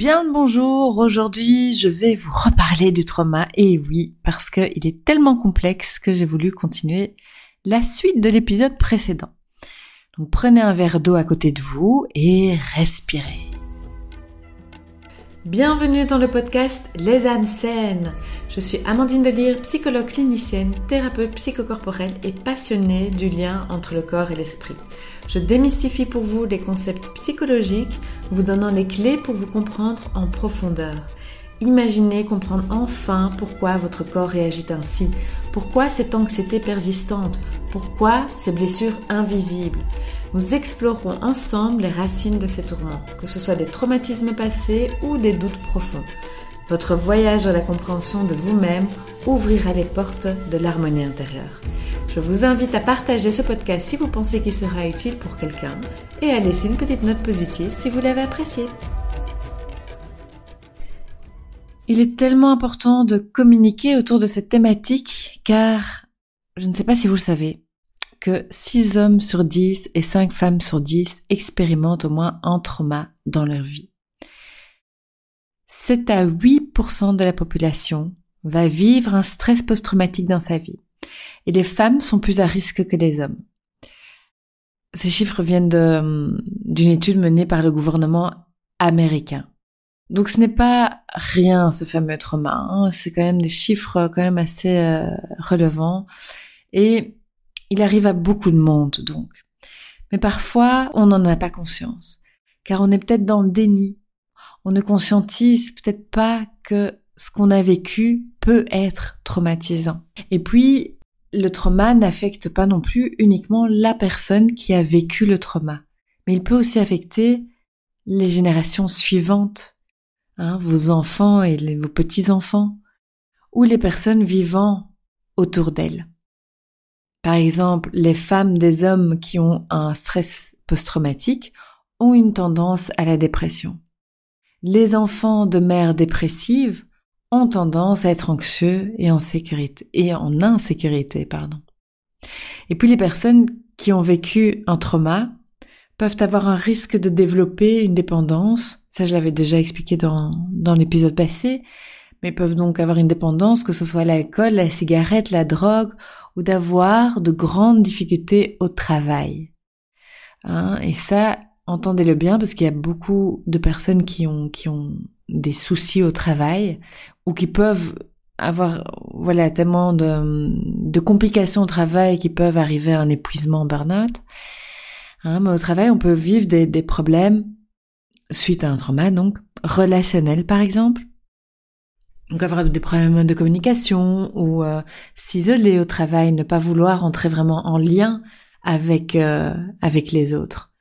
Bien le bonjour, aujourd'hui je vais vous reparler du trauma, et oui, parce qu'il est tellement complexe que j'ai voulu continuer la suite de l'épisode précédent. Donc prenez un verre d'eau à côté de vous et respirez. Bienvenue dans le podcast Les âmes saines. Je suis Amandine Delire, psychologue clinicienne, thérapeute psychocorporelle et passionnée du lien entre le corps et l'esprit. Je démystifie pour vous les concepts psychologiques, vous donnant les clés pour vous comprendre en profondeur. Imaginez comprendre enfin pourquoi votre corps réagit ainsi, pourquoi cette anxiété persistante, pourquoi ces blessures invisibles? Nous explorerons ensemble les racines de ces tourments, que ce soit des traumatismes passés ou des doutes profonds. Votre voyage à la compréhension de vous-même ouvrira les portes de l'harmonie intérieure. Je vous invite à partager ce podcast si vous pensez qu'il sera utile pour quelqu'un et à laisser une petite note positive si vous l'avez apprécié. Il est tellement important de communiquer autour de cette thématique car je ne sais pas si vous le savez, que 6 hommes sur 10 et 5 femmes sur 10 expérimentent au moins un trauma dans leur vie. 7 à 8% de la population va vivre un stress post-traumatique dans sa vie. Et les femmes sont plus à risque que les hommes. Ces chiffres viennent d'une étude menée par le gouvernement américain. Donc ce n'est pas rien ce fameux trauma, hein. c'est quand même des chiffres quand même assez euh, relevants. Et il arrive à beaucoup de monde donc. Mais parfois, on n'en a pas conscience, car on est peut-être dans le déni. On ne conscientise peut-être pas que ce qu'on a vécu peut être traumatisant. Et puis, le trauma n'affecte pas non plus uniquement la personne qui a vécu le trauma, mais il peut aussi affecter les générations suivantes, hein, vos enfants et vos petits-enfants, ou les personnes vivant autour d'elles. Par exemple, les femmes des hommes qui ont un stress post-traumatique ont une tendance à la dépression. Les enfants de mères dépressives ont tendance à être anxieux et en sécurité et en insécurité, pardon. Et puis les personnes qui ont vécu un trauma peuvent avoir un risque de développer une dépendance. Ça, je l'avais déjà expliqué dans, dans l'épisode passé mais peuvent donc avoir une dépendance, que ce soit l'alcool, la cigarette, la drogue, ou d'avoir de grandes difficultés au travail. Hein, et ça, entendez-le bien, parce qu'il y a beaucoup de personnes qui ont, qui ont des soucis au travail, ou qui peuvent avoir, voilà, tellement de, de complications au travail qui peuvent arriver à un épuisement burn-out. Hein, mais au travail, on peut vivre des, des problèmes suite à un trauma, donc relationnel par exemple, donc avoir des problèmes de communication ou euh, s'isoler au travail, ne pas vouloir entrer vraiment en lien avec euh, avec les autres.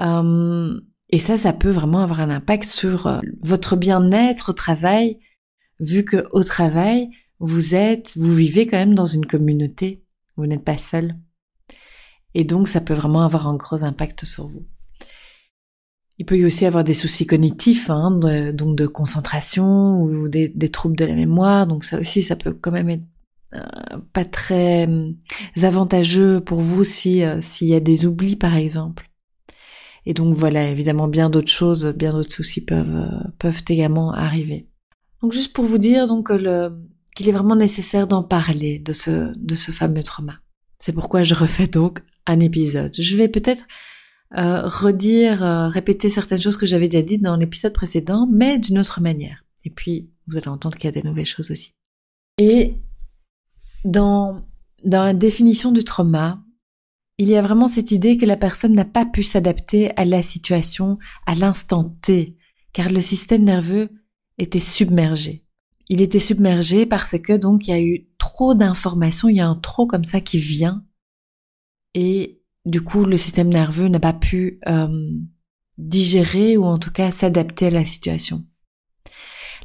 Euh, et ça, ça peut vraiment avoir un impact sur votre bien-être au travail, vu que au travail vous êtes, vous vivez quand même dans une communauté, vous n'êtes pas seul. Et donc ça peut vraiment avoir un gros impact sur vous. Il peut y aussi avoir des soucis cognitifs, hein, donc de concentration ou des, troubles de la mémoire. Donc ça aussi, ça peut quand même être euh, pas très euh, avantageux pour vous si euh, s'il y a des oublis par exemple. Et donc voilà, évidemment bien d'autres choses, bien d'autres soucis peuvent peuvent également arriver. Donc juste pour vous dire donc qu'il est vraiment nécessaire d'en parler de ce de ce fameux trauma. C'est pourquoi je refais donc un épisode. Je vais peut-être euh, redire, euh, répéter certaines choses que j'avais déjà dites dans l'épisode précédent, mais d'une autre manière. Et puis, vous allez entendre qu'il y a des nouvelles choses aussi. Et dans, dans la définition du trauma, il y a vraiment cette idée que la personne n'a pas pu s'adapter à la situation à l'instant T, car le système nerveux était submergé. Il était submergé parce que donc il y a eu trop d'informations, il y a un trop comme ça qui vient et du coup, le système nerveux n'a pas pu euh, digérer ou en tout cas s'adapter à la situation.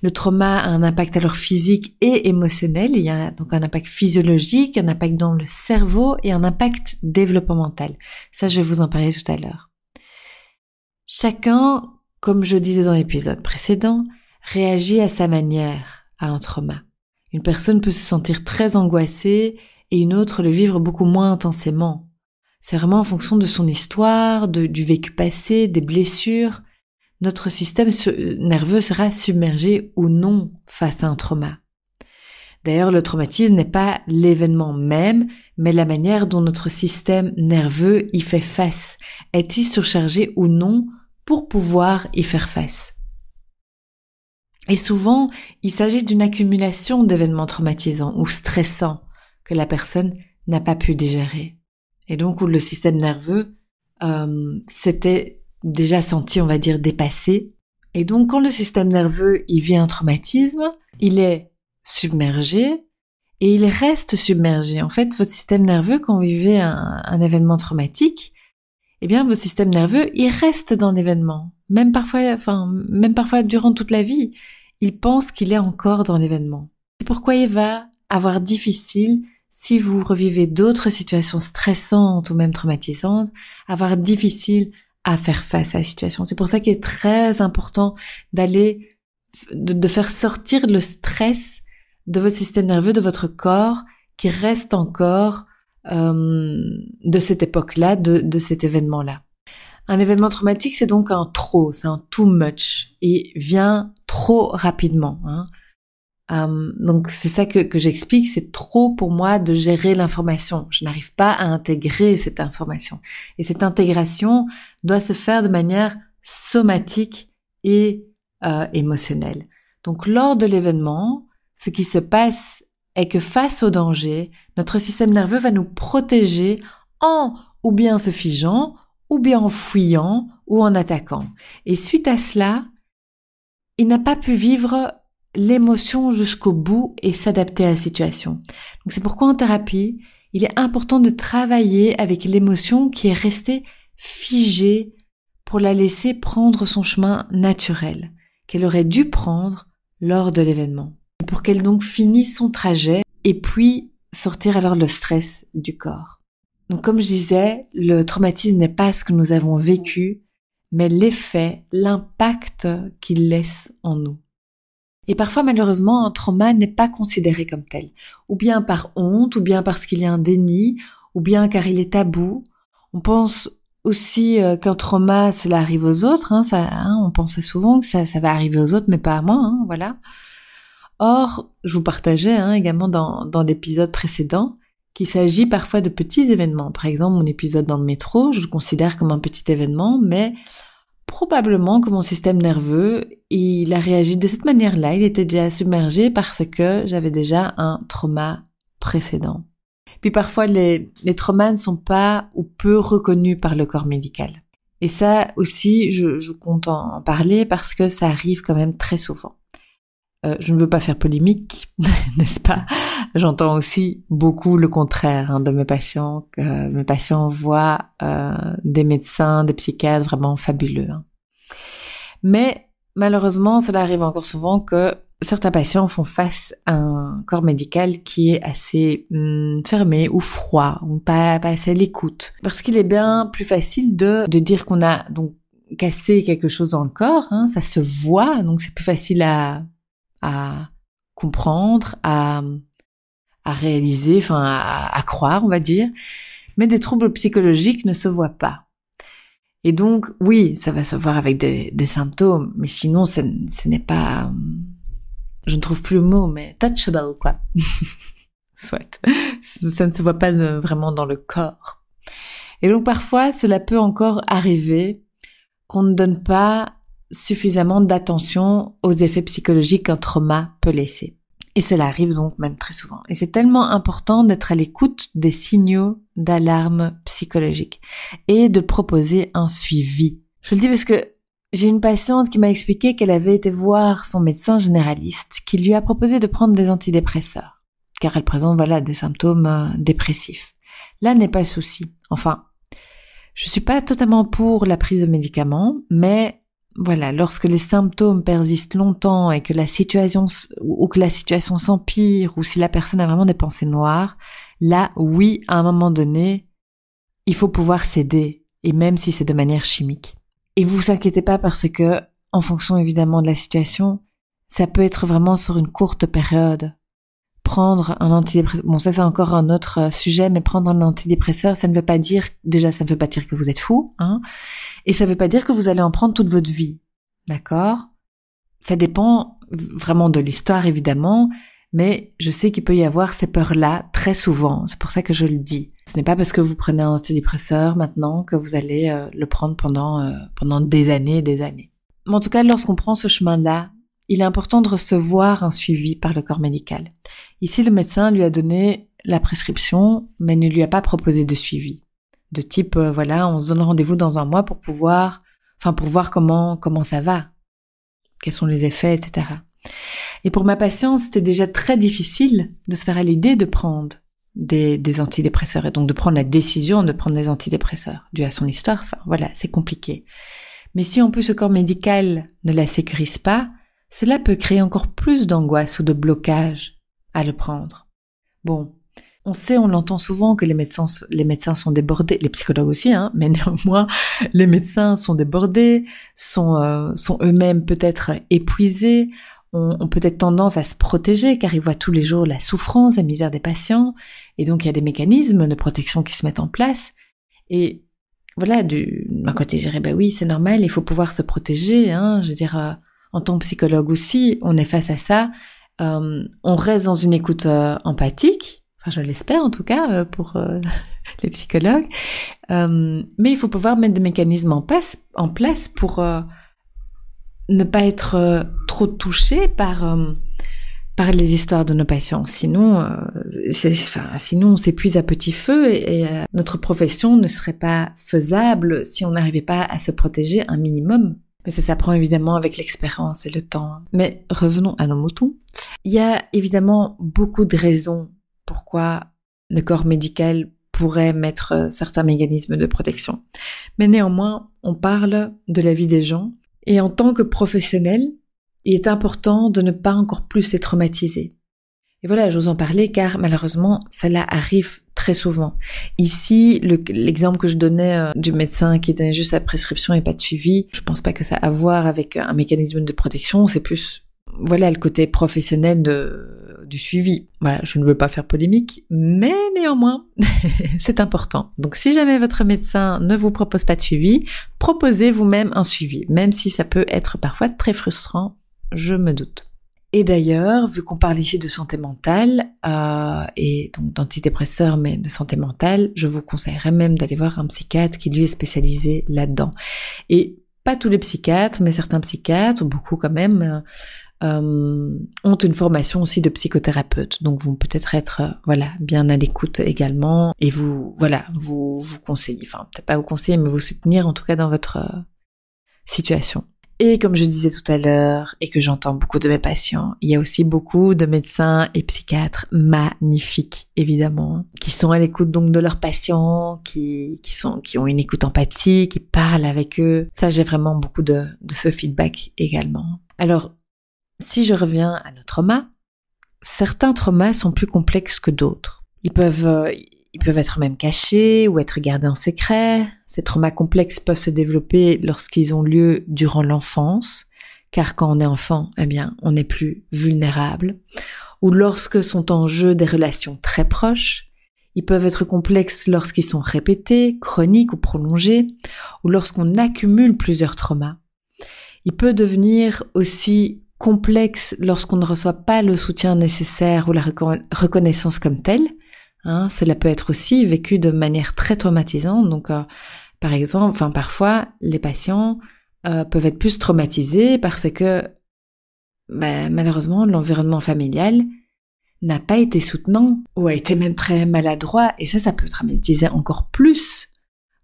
Le trauma a un impact alors physique et émotionnel. Il y a donc un impact physiologique, un impact dans le cerveau et un impact développemental. Ça, je vais vous en parler tout à l'heure. Chacun, comme je disais dans l'épisode précédent, réagit à sa manière à un trauma. Une personne peut se sentir très angoissée et une autre le vivre beaucoup moins intensément. C'est vraiment en fonction de son histoire, de, du vécu passé, des blessures. Notre système nerveux sera submergé ou non face à un trauma. D'ailleurs, le traumatisme n'est pas l'événement même, mais la manière dont notre système nerveux y fait face. Est-il surchargé ou non pour pouvoir y faire face? Et souvent, il s'agit d'une accumulation d'événements traumatisants ou stressants que la personne n'a pas pu digérer. Et donc où le système nerveux euh, s'était déjà senti, on va dire, dépassé. Et donc quand le système nerveux il vit un traumatisme, il est submergé et il reste submergé. En fait, votre système nerveux, quand vous vivez un, événement traumatique, eh bien, votre système nerveux, il reste dans l'événement. Même parfois, enfin, même parfois durant toute la vie, il pense qu'il est encore dans l'événement. C'est pourquoi il va avoir difficile, si vous revivez d'autres situations stressantes ou même traumatisantes, avoir difficile à faire face à la situation. C'est pour ça qu'il est très important d'aller, de faire sortir le stress de votre système nerveux, de votre corps, qui reste encore euh, de cette époque-là, de, de cet événement-là. Un événement traumatique, c'est donc un trop, c'est un too much, et vient trop rapidement. Hein. Euh, donc c'est ça que, que j'explique, c'est trop pour moi de gérer l'information. Je n'arrive pas à intégrer cette information. Et cette intégration doit se faire de manière somatique et euh, émotionnelle. Donc lors de l'événement, ce qui se passe est que face au danger, notre système nerveux va nous protéger en ou bien se figeant, ou bien en fuyant, ou en attaquant. Et suite à cela, il n'a pas pu vivre l'émotion jusqu'au bout et s'adapter à la situation. Donc c'est pourquoi en thérapie, il est important de travailler avec l'émotion qui est restée figée pour la laisser prendre son chemin naturel, qu'elle aurait dû prendre lors de l'événement pour qu'elle donc finisse son trajet et puis sortir alors le stress du corps. Donc comme je disais, le traumatisme n'est pas ce que nous avons vécu, mais l'effet, l'impact qu'il laisse en nous. Et parfois, malheureusement, un trauma n'est pas considéré comme tel. Ou bien par honte, ou bien parce qu'il y a un déni, ou bien car il est tabou. On pense aussi euh, qu'un trauma, cela arrive aux autres. Hein, ça, hein, on pensait souvent que ça, ça va arriver aux autres, mais pas à moi. Hein, voilà. Or, je vous partageais hein, également dans, dans l'épisode précédent qu'il s'agit parfois de petits événements. Par exemple, mon épisode dans le métro, je le considère comme un petit événement, mais probablement que mon système nerveux, il a réagi de cette manière-là. Il était déjà submergé parce que j'avais déjà un trauma précédent. Puis parfois, les, traumas ne sont pas ou peu reconnus par le corps médical. Et ça aussi, je compte en parler parce que ça arrive quand même très souvent. Euh, je ne veux pas faire polémique, n'est-ce pas? J'entends aussi beaucoup le contraire hein, de mes patients. Mes patients voient euh, des médecins, des psychiatres vraiment fabuleux. Hein. Mais malheureusement, cela arrive encore souvent que certains patients font face à un corps médical qui est assez hum, fermé ou froid ou pas, pas assez à l'écoute. Parce qu'il est bien plus facile de, de dire qu'on a donc cassé quelque chose dans le corps, hein, ça se voit, donc c'est plus facile à à comprendre, à, réaliser, enfin à, croire, on va dire. Mais des troubles psychologiques ne se voient pas. Et donc, oui, ça va se voir avec des, symptômes, mais sinon, ce n'est pas, je ne trouve plus le mot, mais touchable, quoi. Soit. Ça ne se voit pas vraiment dans le corps. Et donc, parfois, cela peut encore arriver qu'on ne donne pas suffisamment d'attention aux effets psychologiques qu'un trauma peut laisser. Et cela arrive donc même très souvent. Et c'est tellement important d'être à l'écoute des signaux d'alarme psychologique et de proposer un suivi. Je le dis parce que j'ai une patiente qui m'a expliqué qu'elle avait été voir son médecin généraliste qui lui a proposé de prendre des antidépresseurs car elle présente voilà des symptômes euh, dépressifs. Là n'est pas le souci. Enfin, je suis pas totalement pour la prise de médicaments, mais voilà, lorsque les symptômes persistent longtemps et que la situation ou que la situation s'empire ou si la personne a vraiment des pensées noires, là, oui, à un moment donné, il faut pouvoir céder et même si c'est de manière chimique. Et vous vous inquiétez pas parce que, en fonction évidemment de la situation, ça peut être vraiment sur une courte période. Prendre un antidépresseur, bon ça c'est encore un autre euh, sujet, mais prendre un antidépresseur, ça ne veut pas dire, déjà ça ne veut pas dire que vous êtes fou, hein, et ça ne veut pas dire que vous allez en prendre toute votre vie. d'accord? Ça dépend vraiment de l'histoire évidemment, mais je sais qu'il peut y avoir ces peurs-là très souvent. C'est pour ça que je le dis. Ce n'est pas parce que vous prenez un antidépresseur maintenant que vous allez euh, le prendre pendant euh, pendant des années et des années. Mais en tout cas, lorsqu'on prend ce chemin-là, il est important de recevoir un suivi par le corps médical. Ici, le médecin lui a donné la prescription, mais ne lui a pas proposé de suivi. De type, euh, voilà, on se donne rendez-vous dans un mois pour pouvoir, enfin, pour voir comment, comment ça va. Quels sont les effets, etc. Et pour ma patiente, c'était déjà très difficile de se faire à l'idée de prendre des, des, antidépresseurs et donc de prendre la décision de prendre des antidépresseurs dû à son histoire. Enfin, voilà, c'est compliqué. Mais si en plus ce corps médical ne la sécurise pas, cela peut créer encore plus d'angoisse ou de blocage à le prendre. Bon, on sait, on l'entend souvent que les médecins, les médecins sont débordés, les psychologues aussi, hein, mais néanmoins, les médecins sont débordés, sont, euh, sont eux-mêmes peut-être épuisés, ont, peut-être tendance à se protéger car ils voient tous les jours la souffrance, la misère des patients, et donc il y a des mécanismes de protection qui se mettent en place. Et voilà, du d'un côté, je dirais, bah oui, c'est normal, il faut pouvoir se protéger, hein, je veux dire, euh, en tant que psychologue aussi, on est face à ça, euh, on reste dans une écoute euh, empathique, enfin je l'espère en tout cas euh, pour les psychologues, mais il faut pouvoir mettre des mécanismes en place, en place pour ne pas être trop touché par par les histoires de nos patients. Sinon, enfin, sinon on s'épuise à petit feu et notre profession ne serait pas faisable si on n'arrivait pas à se protéger un minimum. Mais ça s'apprend évidemment avec l'expérience et le temps. Mais revenons à nos moutons. Il y a évidemment beaucoup de raisons pourquoi le corps médical pourrait mettre certains mécanismes de protection. Mais néanmoins, on parle de la vie des gens et en tant que professionnel, il est important de ne pas encore plus les traumatiser. Et voilà, j'ose en parler car malheureusement, cela arrive très souvent. Ici, l'exemple que je donnais euh, du médecin qui donnait juste sa prescription et pas de suivi, je pense pas que ça a à voir avec un mécanisme de protection, c'est plus voilà le côté professionnel du suivi. Voilà, je ne veux pas faire polémique, mais néanmoins, c'est important. Donc si jamais votre médecin ne vous propose pas de suivi, proposez vous-même un suivi, même si ça peut être parfois très frustrant, je me doute. Et d'ailleurs, vu qu'on parle ici de santé mentale, euh, et donc d'antidépresseurs, mais de santé mentale, je vous conseillerais même d'aller voir un psychiatre qui lui est spécialisé là-dedans. Et pas tous les psychiatres, mais certains psychiatres, beaucoup quand même, euh, ont une formation aussi de psychothérapeute, donc vont peut-être être, euh, voilà, bien à l'écoute également, et vous, voilà, vous vous conseiller, enfin peut-être pas vous conseiller, mais vous soutenir en tout cas dans votre euh, situation. Et comme je disais tout à l'heure, et que j'entends beaucoup de mes patients, il y a aussi beaucoup de médecins et psychiatres magnifiques, évidemment, qui sont à l'écoute donc de leurs patients, qui, qui sont, qui ont une écoute empathique, qui parlent avec eux. Ça, j'ai vraiment beaucoup de, de ce feedback également. Alors, si je reviens à nos traumas, certains traumas sont plus complexes que d'autres. Ils peuvent, ils peuvent être même cachés ou être gardés en secret. Ces traumas complexes peuvent se développer lorsqu'ils ont lieu durant l'enfance, car quand on est enfant, eh bien, on est plus vulnérable. Ou lorsque sont en jeu des relations très proches. Ils peuvent être complexes lorsqu'ils sont répétés, chroniques ou prolongés, ou lorsqu'on accumule plusieurs traumas. Il peut devenir aussi complexe lorsqu'on ne reçoit pas le soutien nécessaire ou la reconnaissance comme telle, Hein, cela peut être aussi vécu de manière très traumatisante. Donc, euh, par exemple, enfin parfois, les patients euh, peuvent être plus traumatisés parce que bah, malheureusement, l'environnement familial n'a pas été soutenant ou a été même très maladroit. Et ça, ça peut traumatiser encore plus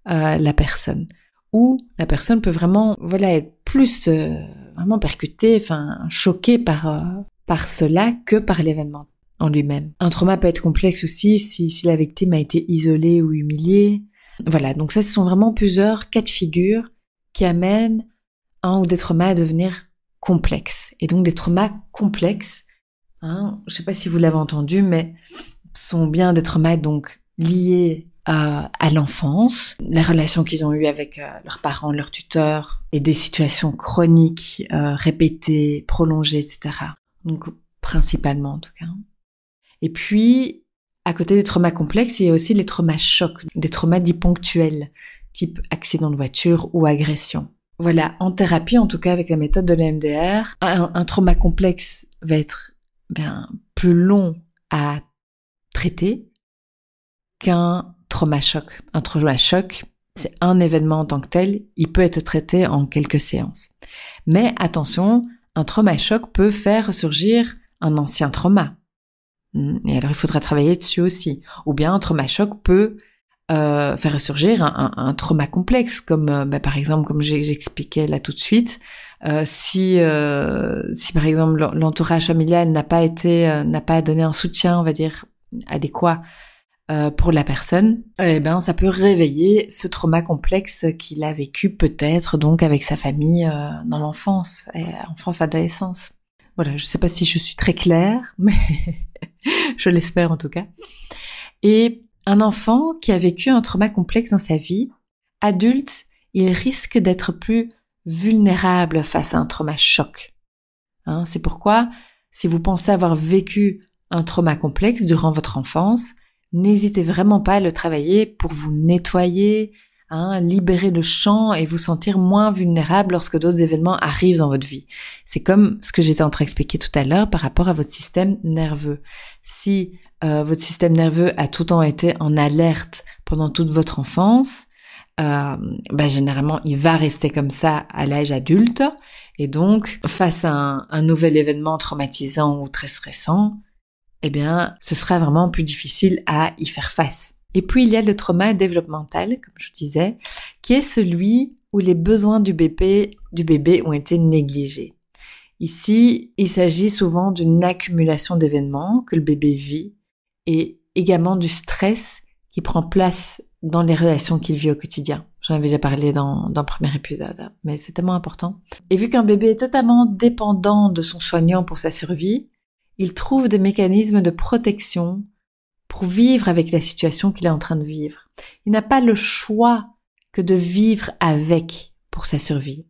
euh, la personne. Ou la personne peut vraiment, voilà, être plus vraiment percutée, enfin choquée par par cela que par l'événement lui-même. Un trauma peut être complexe aussi si, la victime a été isolée ou humiliée. Voilà, donc ça, ce sont vraiment plusieurs cas de figure qui amènent un ou des traumas à devenir complexes. Et donc des traumas complexes, hein, je sais pas si vous l'avez entendu, mais sont bien des traumas donc liés à, à l'enfance, les relations qu'ils ont eues avec euh, leurs parents, leurs tuteurs, et des situations chroniques, euh, répétées, prolongées, etc. Donc principalement en tout cas. Et puis, à côté des traumas complexes, il y a aussi les traumas chocs, des traumas dits ponctuels, type accident de voiture ou agression. voilà, en thérapie, en tout cas avec la méthode de l'EMDR, un, trauma complexe va être ben, plus long à traiter qu'un trauma choc. Un trauma choc, c'est un événement en tant que tel, il peut être traité en quelques séances. Mais attention, un trauma choc peut faire ressurgir un ancien trauma. Hmm, et alors il faudra travailler dessus aussi. Ou bien un trauma choc peut euh, faire ressurgir un, trauma complexe, comme euh, bah, par exemple, comme j'expliquais là tout de suite, euh, si si par exemple l'entourage familial n'a pas été n'a pas donné un soutien, on va dire adéquat pour la personne, eh ben ça peut réveiller ce trauma complexe qu'il a vécu peut-être donc avec sa famille dans l'enfance, enfance adolescence. Voilà, je sais pas si je suis très claire, mais je l'espère en tout cas. Et un enfant qui a vécu un trauma complexe dans sa vie, adulte, il risque d'être plus vulnérable face à un trauma choc. Hein, c'est pourquoi, si vous pensez avoir vécu un trauma complexe durant votre enfance, n'hésitez vraiment pas à le travailler pour vous nettoyer, hein, libérer le champ et vous sentir moins vulnérable lorsque d'autres événements arrivent dans votre vie. C'est comme ce que j'étais en train d'expliquer tout à l'heure par rapport à votre système nerveux. Si euh, votre système nerveux a tout le temps été en alerte pendant toute votre enfance, euh, bah, généralement il va rester comme ça à l'âge adulte et donc face à un, un, nouvel événement traumatisant ou très stressant, eh bien ce sera vraiment plus difficile à y faire face. Et puis il y a le trauma développemental, comme je disais, qui est celui où les besoins du bébé, du bébé ont été négligés. Ici, il s'agit souvent d'une accumulation d'événements que le bébé vit et également du stress qui prend place dans les relations qu'il vit au quotidien. J'en avais déjà parlé dans, dans le premier épisode, mais c'est tellement important. Et vu qu'un bébé est totalement dépendant de son soignant pour sa survie, il trouve des mécanismes de protection pour vivre avec la situation qu'il est en train de vivre. Il n'a pas le choix que de vivre avec pour sa survie.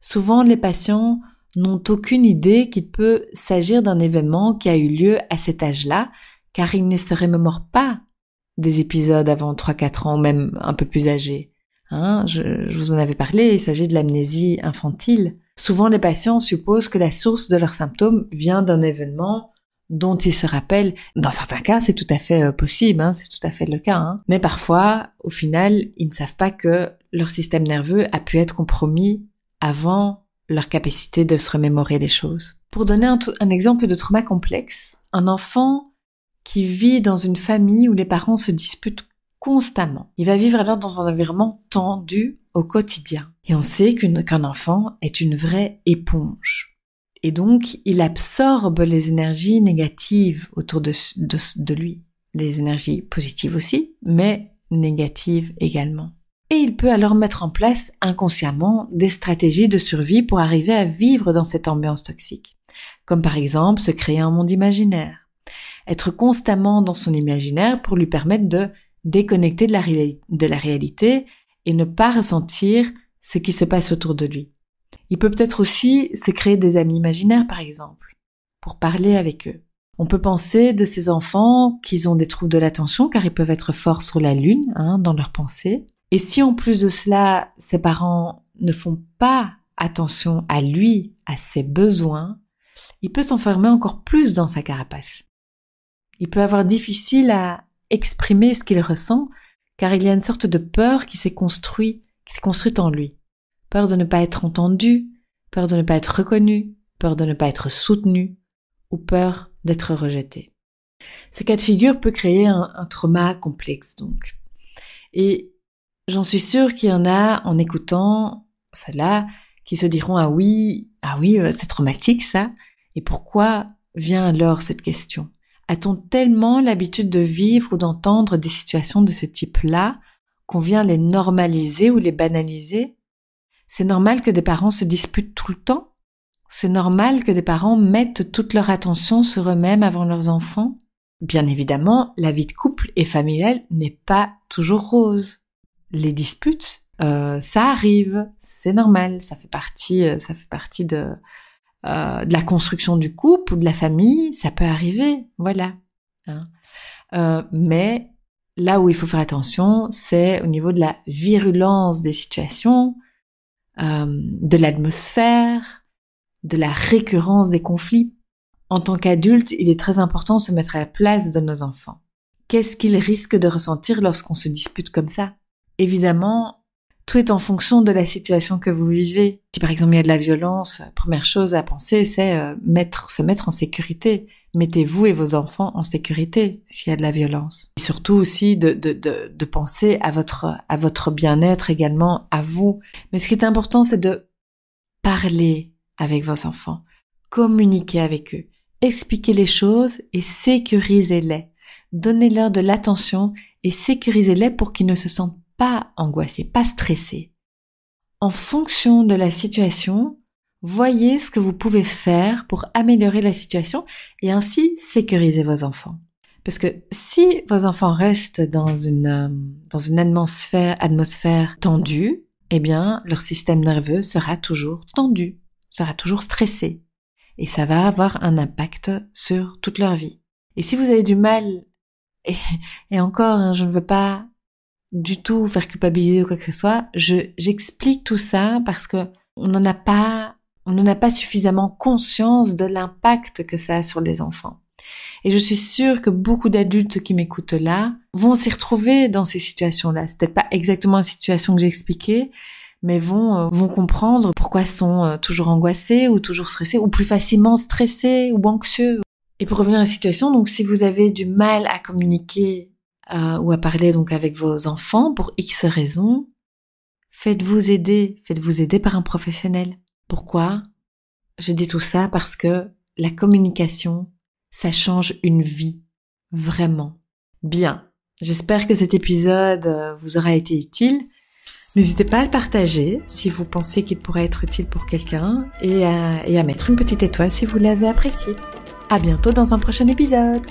Souvent, les patients n'ont aucune idée qu'il peut s'agir d'un événement qui a eu lieu à cet âge-là, car ils ne se remémorent pas des épisodes avant 3-4 ans, même un peu plus âgés. Hein, je, je, vous en avais parlé, il s'agit de l'amnésie infantile. Souvent, les patients supposent que la source de leurs symptômes vient d'un événement dont ils se rappellent. Dans certains cas, c'est tout à fait euh, possible, hein, c'est tout à fait le cas. Hein. Mais parfois, au final, ils ne savent pas que leur système nerveux a pu être compromis avant leur capacité de se remémorer les choses. Pour donner un, un exemple de trauma complexe, un enfant qui vit dans une famille où les parents se disputent constamment. Il va vivre alors dans un environnement tendu au quotidien. Et on sait qu'un enfant est une vraie éponge. Et donc, il absorbe les énergies négatives autour de, lui. Les énergies positives aussi, mais négatives également. Et il peut alors mettre en place inconsciemment des stratégies de survie pour arriver à vivre dans cette ambiance toxique. Comme par exemple se créer un monde imaginaire. Être constamment dans son imaginaire pour lui permettre de déconnecter de la réalité et ne pas ressentir ce qui se passe autour de lui. Il peut peut-être aussi se créer des amis imaginaires, par exemple, pour parler avec eux. On peut penser de ces enfants qu'ils ont des troubles de l'attention, car ils peuvent être forts sur la lune, hein, dans leurs pensées. Et si en plus de cela, ses parents ne font pas attention à lui, à ses besoins, il peut s'enfermer encore plus dans sa carapace. Il peut avoir difficile à exprimer ce qu'il ressent, car il y a une sorte de peur qui s'est construite, qui s'est construite en lui peur de ne pas être entendu, peur de ne pas être reconnu, peur de ne pas être soutenu ou peur d'être rejeté. Ce cas de figure peut créer un, trauma complexe donc. Et j'en suis sûre qu'il y en a en écoutant cela qui se diront ah oui, ah oui, euh, c'est traumatique ça. Et pourquoi vient alors cette question? A-t-on tellement l'habitude de vivre ou d'entendre des situations de ce type-là qu'on vient les normaliser ou les banaliser? C'est normal que des parents se disputent tout le temps C'est normal que des parents mettent toute leur attention sur eux-mêmes avant leurs enfants Bien évidemment, la vie de couple et familiale n'est pas toujours rose. Les disputes, euh, ça arrive, c'est normal, ça fait partie, euh, ça fait partie de, euh, de la construction du couple ou de la famille, ça peut arriver, voilà. Hein. mais là où il faut faire attention, c'est au niveau de la virulence des situations, euh, de l'atmosphère, de la récurrence des conflits. En tant qu'adulte, il est très important de se mettre à la place de nos enfants. Qu'est-ce qu'ils risquent de ressentir lorsqu'on se dispute comme ça? Évidemment, tout est en fonction de la situation que vous vivez. Si par exemple il y a de la violence, première chose à penser, c'est euh, mettre, se mettre en sécurité. Mettez-vous et vos enfants en sécurité s'il y a de la violence. Et surtout aussi de, penser à votre, à votre bien-être également, à vous. Mais ce qui est important, c'est de parler avec vos enfants, communiquer avec eux, expliquer les choses et sécurisez-les. Donnez-leur de l'attention et sécurisez-les pour qu'ils ne se sentent pas angoissés, pas stressés. En fonction de la situation, voyez ce que vous pouvez faire pour améliorer la situation et ainsi sécuriser vos enfants. Parce que si vos enfants restent dans une, euh, dans une atmosphère, atmosphère tendue, eh bien, leur système nerveux sera toujours tendu, sera toujours stressé. Et ça va avoir un impact sur toute leur vie. Et si vous avez du mal, et, et encore, hein, je ne veux pas du tout faire culpabiliser ou quoi que ce soit, je, j'explique tout ça parce que on n'en a pas on n'en a pas suffisamment conscience de l'impact que ça a sur les enfants. Et je suis sûre que beaucoup d'adultes qui m'écoutent là vont s'y retrouver dans ces situations-là. C'est peut-être pas exactement la situation que j'ai mais vont euh, vont comprendre pourquoi sont euh, toujours angoissés ou toujours stressés ou plus facilement stressés ou anxieux. Et pour revenir à la situation, donc si vous avez du mal à communiquer euh, ou à parler donc avec vos enfants pour X raisons, faites-vous aider, faites-vous aider par un professionnel. Pourquoi? Je dis tout ça parce que la communication, ça change une vie, vraiment. Bien, j'espère que cet épisode euh, vous aura été utile. N'hésitez pas à le partager si vous pensez qu'il pourrait être utile pour quelqu'un et à, et à mettre une petite étoile si vous l'avez apprécié. À bientôt dans un prochain épisode.